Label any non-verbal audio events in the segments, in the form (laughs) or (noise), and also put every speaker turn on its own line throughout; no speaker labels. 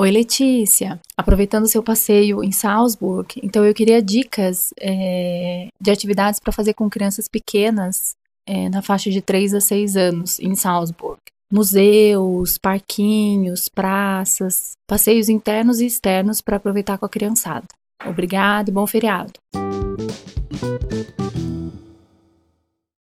Oi, Letícia. Aproveitando seu passeio em Salzburg, então eu queria dicas é, de atividades para fazer com crianças pequenas é, na faixa de 3 a 6 anos em Salzburg. Museus, parquinhos, praças, passeios internos e externos para aproveitar com a criançada. Obrigada e bom feriado.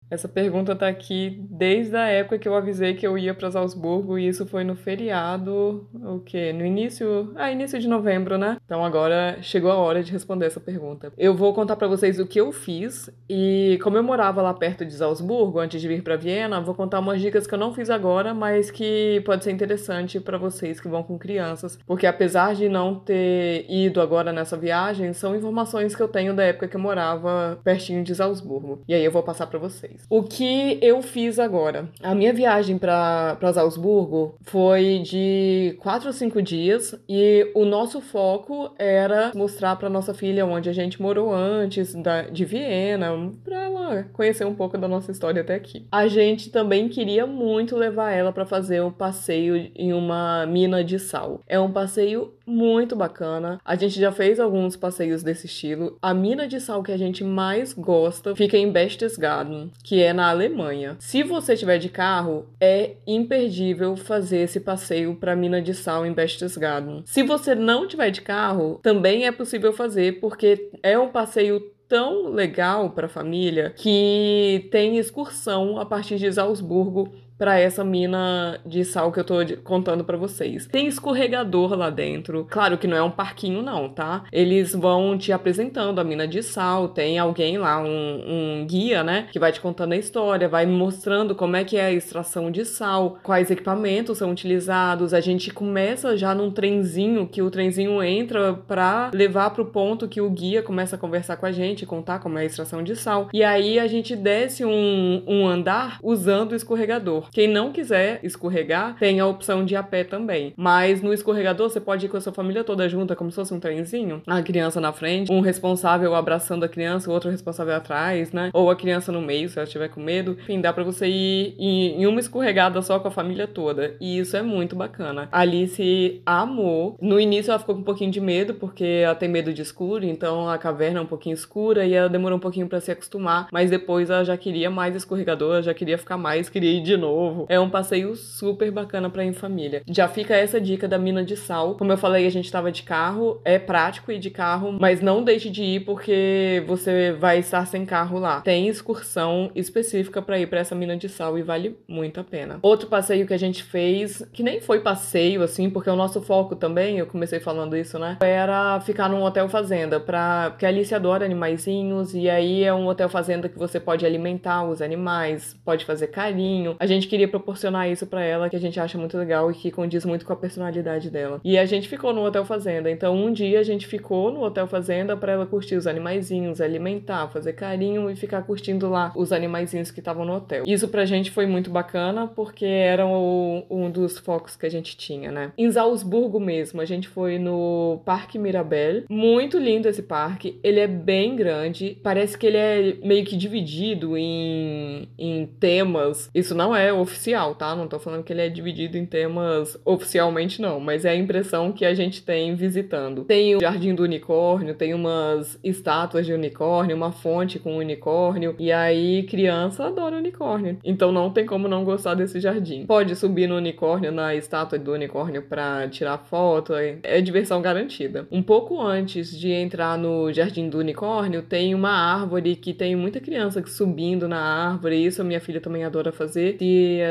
Essa pergunta tá aqui desde a época que eu avisei que eu ia para Salzburgo e isso foi no feriado, o quê? No início, ah, início de novembro, né? Então agora chegou a hora de responder essa pergunta. Eu vou contar para vocês o que eu fiz e como eu morava lá perto de Salzburgo antes de vir para Viena, vou contar umas dicas que eu não fiz agora, mas que pode ser interessante para vocês que vão com crianças, porque apesar de não ter ido agora nessa viagem, são informações que eu tenho da época que eu morava pertinho de Salzburgo. E aí eu vou passar para vocês O que eu fiz agora? A minha viagem para Salzburgo foi de quatro ou cinco dias e o nosso foco era mostrar para nossa filha onde a gente morou antes da, de Viena, para ela conhecer um pouco da nossa história até aqui. A gente também queria muito levar ela para fazer um passeio em uma mina de sal. É um passeio muito bacana. A gente já fez alguns passeios desse estilo. A mina de sal que a gente mais gosta fica em Berchtesgaden, que é na Alemanha. Se você tiver de carro, é imperdível fazer esse passeio para a mina de sal em Berchtesgaden. Se você não tiver de carro, também é possível fazer porque é um passeio tão legal para a família que tem excursão a partir de Salzburgo para essa mina de sal que eu tô contando para vocês. Tem escorregador lá dentro. Claro que não é um parquinho não, tá? Eles vão te apresentando a mina de sal, tem alguém lá, um, um guia, né, que vai te contando a história, vai mostrando como é que é a extração de sal, quais equipamentos são utilizados. A gente começa já num trenzinho, que o trenzinho entra para levar pro ponto que o guia começa a conversar com a gente, contar como é a extração de sal. E aí a gente desce um, um andar usando o escorregador. Quem não quiser escorregar, tem a opção de ir a pé também. Mas no escorregador, você pode ir com a sua família toda junta, como se fosse um trenzinho. A criança na frente, um responsável abraçando a criança, o outro responsável atrás, né? Ou a criança no meio, se ela estiver com medo. Enfim, dá pra você ir em uma escorregada só com a família toda. E isso é muito bacana. A Alice amou. No início ela ficou com um pouquinho de medo, porque ela tem medo de escuro, então a caverna é um pouquinho escura e ela demorou um pouquinho para se acostumar. Mas depois ela já queria mais escorregador, já queria ficar mais, queria ir de novo novo. É um passeio super bacana para ir em família. Já fica essa dica da mina de sal. Como eu falei, a gente tava de carro, é prático ir de carro, mas não deixe de ir porque você vai estar sem carro lá. Tem excursão específica para ir para essa mina de sal e vale muito a pena. Outro passeio que a gente fez, que nem foi passeio assim, porque o nosso foco também, eu comecei falando isso, né? Era ficar num hotel fazenda, pra... porque a Alice adora animaizinhos e aí é um hotel fazenda que você pode alimentar os animais, pode fazer carinho. A gente gente queria proporcionar isso para ela, que a gente acha muito legal e que condiz muito com a personalidade dela. E a gente ficou no Hotel Fazenda. Então, um dia a gente ficou no Hotel Fazenda para ela curtir os animaizinhos, alimentar, fazer carinho e ficar curtindo lá os animaizinhos que estavam no hotel. Isso pra gente foi muito bacana porque era o, um dos focos que a gente tinha, né? Em Salzburgo mesmo, a gente foi no Parque Mirabel. Muito lindo esse parque. Ele é bem grande. Parece que ele é meio que dividido em, em temas. Isso não é oficial, tá? Não tô falando que ele é dividido em temas oficialmente, não, mas é a impressão que a gente tem visitando. Tem o Jardim do Unicórnio, tem umas estátuas de unicórnio, uma fonte com unicórnio, e aí criança adora unicórnio. Então não tem como não gostar desse jardim. Pode subir no unicórnio, na estátua do unicórnio pra tirar foto, é, é diversão garantida. Um pouco antes de entrar no Jardim do Unicórnio, tem uma árvore que tem muita criança subindo na árvore, isso a minha filha também adora fazer.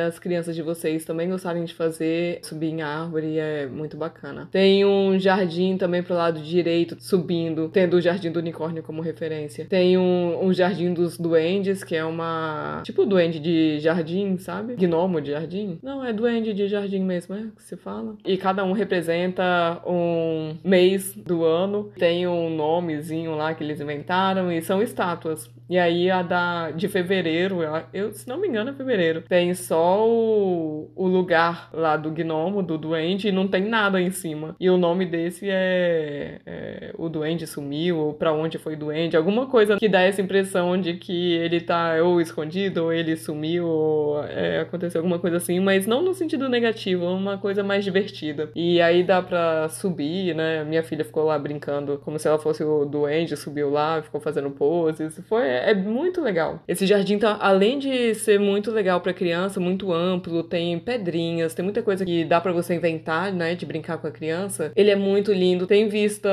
As crianças de vocês também gostarem de fazer, subir em árvore é muito bacana. Tem um jardim também pro lado direito, subindo, tendo o Jardim do Unicórnio como referência. Tem um, um Jardim dos Duendes, que é uma. Tipo duende de jardim, sabe? Gnomo de jardim? Não, é duende de jardim mesmo, é que se fala. E cada um representa um mês do ano. Tem um nomezinho lá que eles inventaram e são estátuas. E aí a da de fevereiro, eu, se não me engano é fevereiro, tem só o, o lugar lá do gnomo, do duende, e não tem nada em cima. E o nome desse é, é o duende sumiu, ou pra onde foi duende, alguma coisa que dá essa impressão de que ele tá ou escondido, ou ele sumiu, ou é, aconteceu alguma coisa assim, mas não no sentido negativo, uma coisa mais divertida. E aí dá pra subir, né? Minha filha ficou lá brincando como se ela fosse o duende, subiu lá, ficou fazendo poses. Foi, é muito legal. Esse jardim tá, além de ser muito legal para criança, muito amplo, tem pedrinhas, tem muita coisa que dá para você inventar, né, de brincar com a criança. Ele é muito lindo, tem vista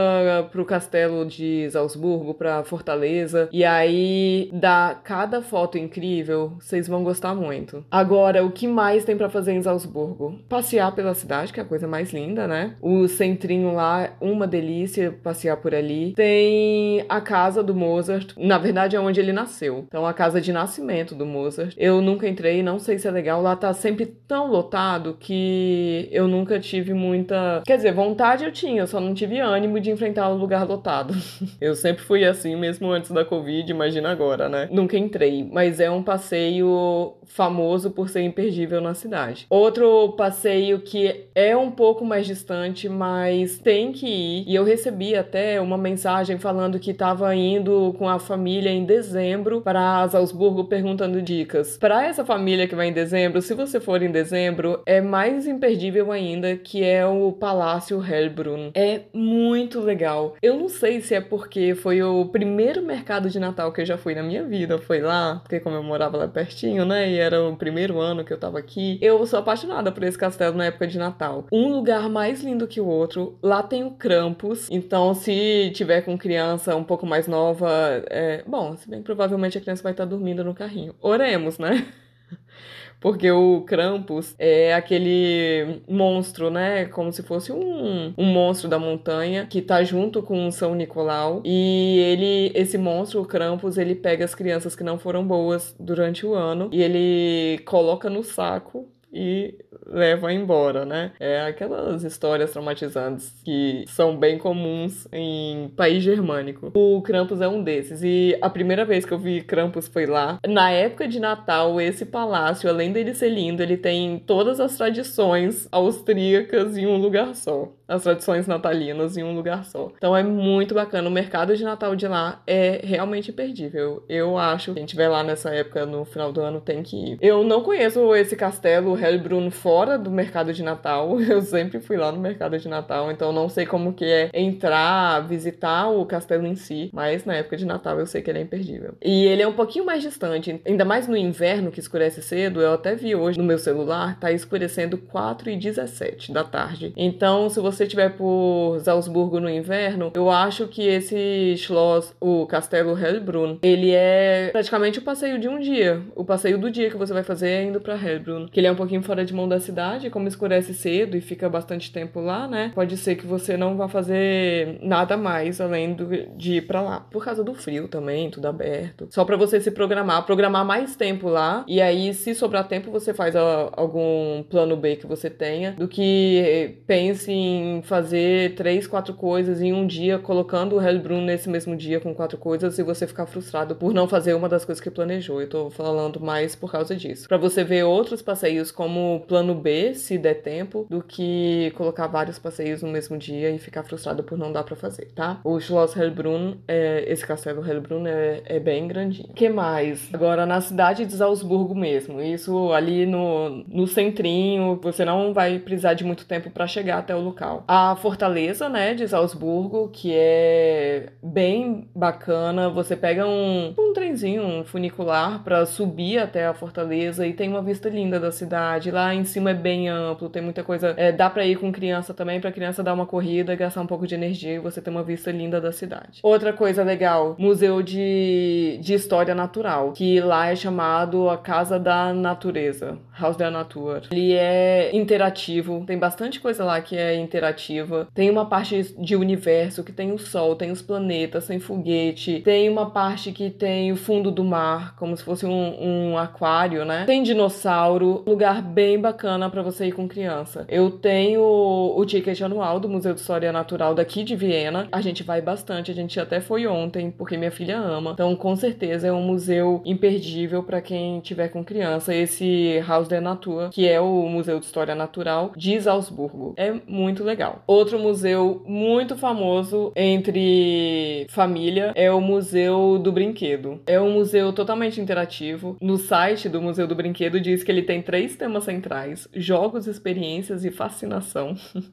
pro castelo de Salzburgo, pra Fortaleza, e aí dá cada foto incrível, vocês vão gostar muito. Agora, o que mais tem para fazer em Salzburgo? Passear pela cidade, que é a coisa mais linda, né? O centrinho lá, uma delícia passear por ali. Tem a casa do Mozart, na verdade é onde ele nasceu. Então, a casa de nascimento do Mozart. Eu nunca entrei, não sei se é legal. Lá tá sempre tão lotado que eu nunca tive muita. Quer dizer, vontade eu tinha, só não tive ânimo de enfrentar o lugar lotado. (laughs) eu sempre fui assim, mesmo antes da Covid, imagina agora, né? Nunca entrei, mas é um passeio famoso por ser imperdível na cidade. Outro passeio que é um pouco mais distante, mas tem que ir, e eu recebi até uma mensagem falando que estava indo com a família em dezembro para Salzburgo perguntando dicas. Para essa família que vai em dezembro, se você for em dezembro, é mais imperdível ainda, que é o Palácio Hellbrunn. É muito legal. Eu não sei se é porque foi o primeiro mercado de Natal que eu já fui na minha vida, foi lá, porque como eu morava lá pertinho, né, e era o primeiro ano que eu tava aqui. Eu sou apaixonada por esse castelo na época de Natal. Um lugar mais lindo que o outro. Lá tem o Krampus, então se tiver com criança um pouco mais nova, é... bom, se bem provavelmente a criança vai estar dormindo no carrinho. Oremos, né? (laughs) porque o Krampus é aquele monstro, né? Como se fosse um, um monstro da montanha que tá junto com São Nicolau. E ele, esse monstro, o Krampus, ele pega as crianças que não foram boas durante o ano e ele coloca no saco e leva embora, né? É aquelas histórias traumatizantes que são bem comuns em país germânico. O Krampus é um desses e a primeira vez que eu vi Krampus foi lá. Na época de Natal, esse palácio, além dele ser lindo, ele tem todas as tradições austríacas em um lugar só as tradições natalinas em um lugar só. Então é muito bacana. O mercado de Natal de lá é realmente imperdível. Eu acho que quem estiver lá nessa época, no final do ano, tem que ir. Eu não conheço esse castelo Hellbrunn fora do mercado de Natal. (laughs) Eu sempre fui lá no mercado de Natal, então não sei como que é entrar, visitar o castelo em si, mas na época de Natal eu sei que ele é imperdível. E ele é um pouquinho mais distante, ainda mais no inverno que escurece cedo. Eu até vi hoje no meu celular, tá escurecendo 4 e 17 da tarde. Então, se você você estiver por Salzburgo no inverno, eu acho que esse Schloss, o Castelo Hellbrunn, ele é praticamente o passeio de um dia. O passeio do dia que você vai fazer é indo pra Hellbrunn. Que ele é um pouquinho fora de mão da cidade, como escurece cedo e fica bastante tempo lá, né? Pode ser que você não vá fazer nada mais além do, de ir pra lá. Por causa do frio também, tudo aberto. Só para você se programar, programar mais tempo lá. E aí, se sobrar tempo, você faz a, algum plano B que você tenha, do que pense em fazer três, quatro coisas em um dia, colocando o Hellbrunn nesse mesmo dia com quatro coisas e você ficar frustrado por não fazer uma das coisas que planejou. Eu tô falando mais por causa disso. Para você ver outros passeios como plano B, se der tempo, do que colocar vários passeios no mesmo dia e ficar frustrado por não dar para fazer, tá? O Schloss Hellbrunn, é, esse castelo Hellbrunn é, é bem grandinho. que mais? Agora, na cidade de Salzburgo mesmo, isso ali no, no centrinho, você não vai precisar de muito tempo para chegar até o local a fortaleza, né, de Salzburgo, que é bem bacana. Você pega um, um trenzinho, um funicular para subir até a fortaleza e tem uma vista linda da cidade. Lá em cima é bem amplo, tem muita coisa. É, dá para ir com criança também, para criança dar uma corrida, gastar um pouco de energia e você ter uma vista linda da cidade. Outra coisa legal, museu de, de história natural, que lá é chamado a Casa da Natureza, Haus der Natur. Ele é interativo, tem bastante coisa lá que é interativa interativa. Tem uma parte de universo que tem o Sol, tem os planetas, tem foguete. Tem uma parte que tem o fundo do mar, como se fosse um, um aquário, né? Tem dinossauro. Lugar bem bacana para você ir com criança. Eu tenho o ticket anual do Museu de História Natural daqui de Viena. A gente vai bastante, a gente até foi ontem, porque minha filha ama. Então, com certeza é um museu imperdível para quem tiver com criança. Esse Haus der Natur, que é o Museu de História Natural de Salzburgo. É muito legal. Outro museu muito famoso entre família é o Museu do Brinquedo. É um museu totalmente interativo. No site do Museu do Brinquedo diz que ele tem três temas centrais: jogos, experiências e fascinação. (laughs)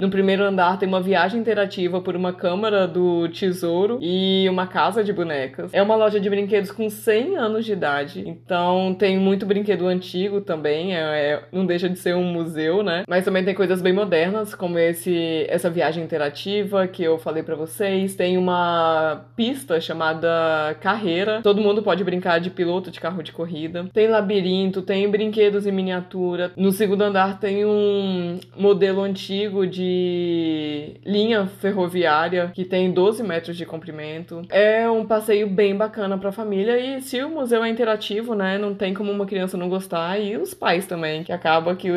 No primeiro andar tem uma viagem interativa por uma câmara do tesouro e uma casa de bonecas. É uma loja de brinquedos com 100 anos de idade, então tem muito brinquedo antigo também, é, é, não deixa de ser um museu, né? Mas também tem coisas bem modernas, como esse essa viagem interativa que eu falei para vocês. Tem uma pista chamada Carreira, todo mundo pode brincar de piloto de carro de corrida. Tem labirinto, tem brinquedos em miniatura. No segundo andar tem um modelo antigo de linha ferroviária que tem 12 metros de comprimento. É um passeio bem bacana para a família e se o museu é interativo, né, não tem como uma criança não gostar e os pais também, que acaba que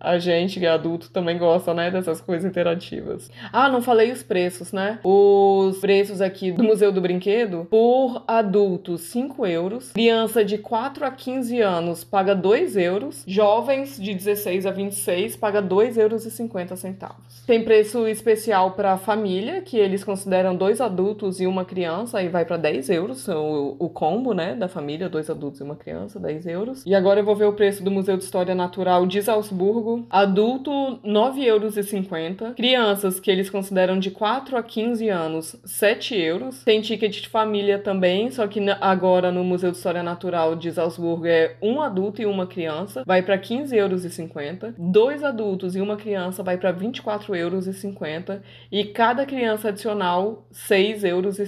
a gente, é adulto, também gosta, né, dessas coisas interativas. Ah, não falei os preços, né? Os preços aqui do Museu do Brinquedo, por adultos 5 euros, criança de 4 a 15 anos paga 2 euros, jovens de 16 a 26 paga 2 euros 50 centavos. Tem preço especial para família, que eles consideram dois adultos e uma criança, aí vai para 10 euros, o, o combo, né, da família, dois adultos e uma criança, 10 euros. E agora eu vou ver o preço do Museu de História Natural de Salzburgo. Adulto, 9 euros 50. Crianças, que eles consideram de 4 a 15 anos, 7 euros. Tem ticket de família também, só que agora no Museu de História Natural de Salzburgo é um adulto e uma criança, vai para 15 euros e 50. Dois adultos e uma criança vai para 24 4,50 euros e cada criança adicional 6,50 euros.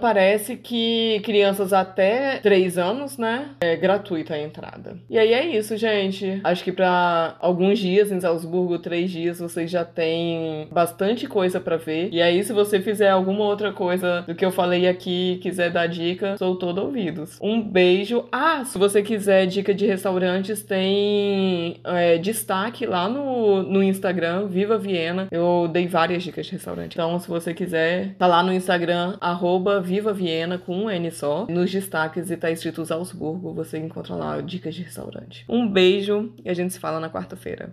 Parece que crianças até 3 anos, né, é gratuita a entrada. E aí é isso, gente. Acho que para alguns dias em Salzburgo, 3 dias, vocês já têm bastante coisa para ver. E aí se você fizer alguma outra coisa do que eu falei aqui, quiser dar dica, sou todo ouvidos. Um beijo. Ah, se você quiser dica de restaurantes, tem é, destaque lá no, no Instagram, Viva Viena Viena. Eu dei várias dicas de restaurante. Então, se você quiser, tá lá no Instagram, arroba Viva Viena, com um N só. Nos destaques e tá escrito Salzburgo, você encontra lá dicas de restaurante. Um beijo e a gente se fala na quarta-feira.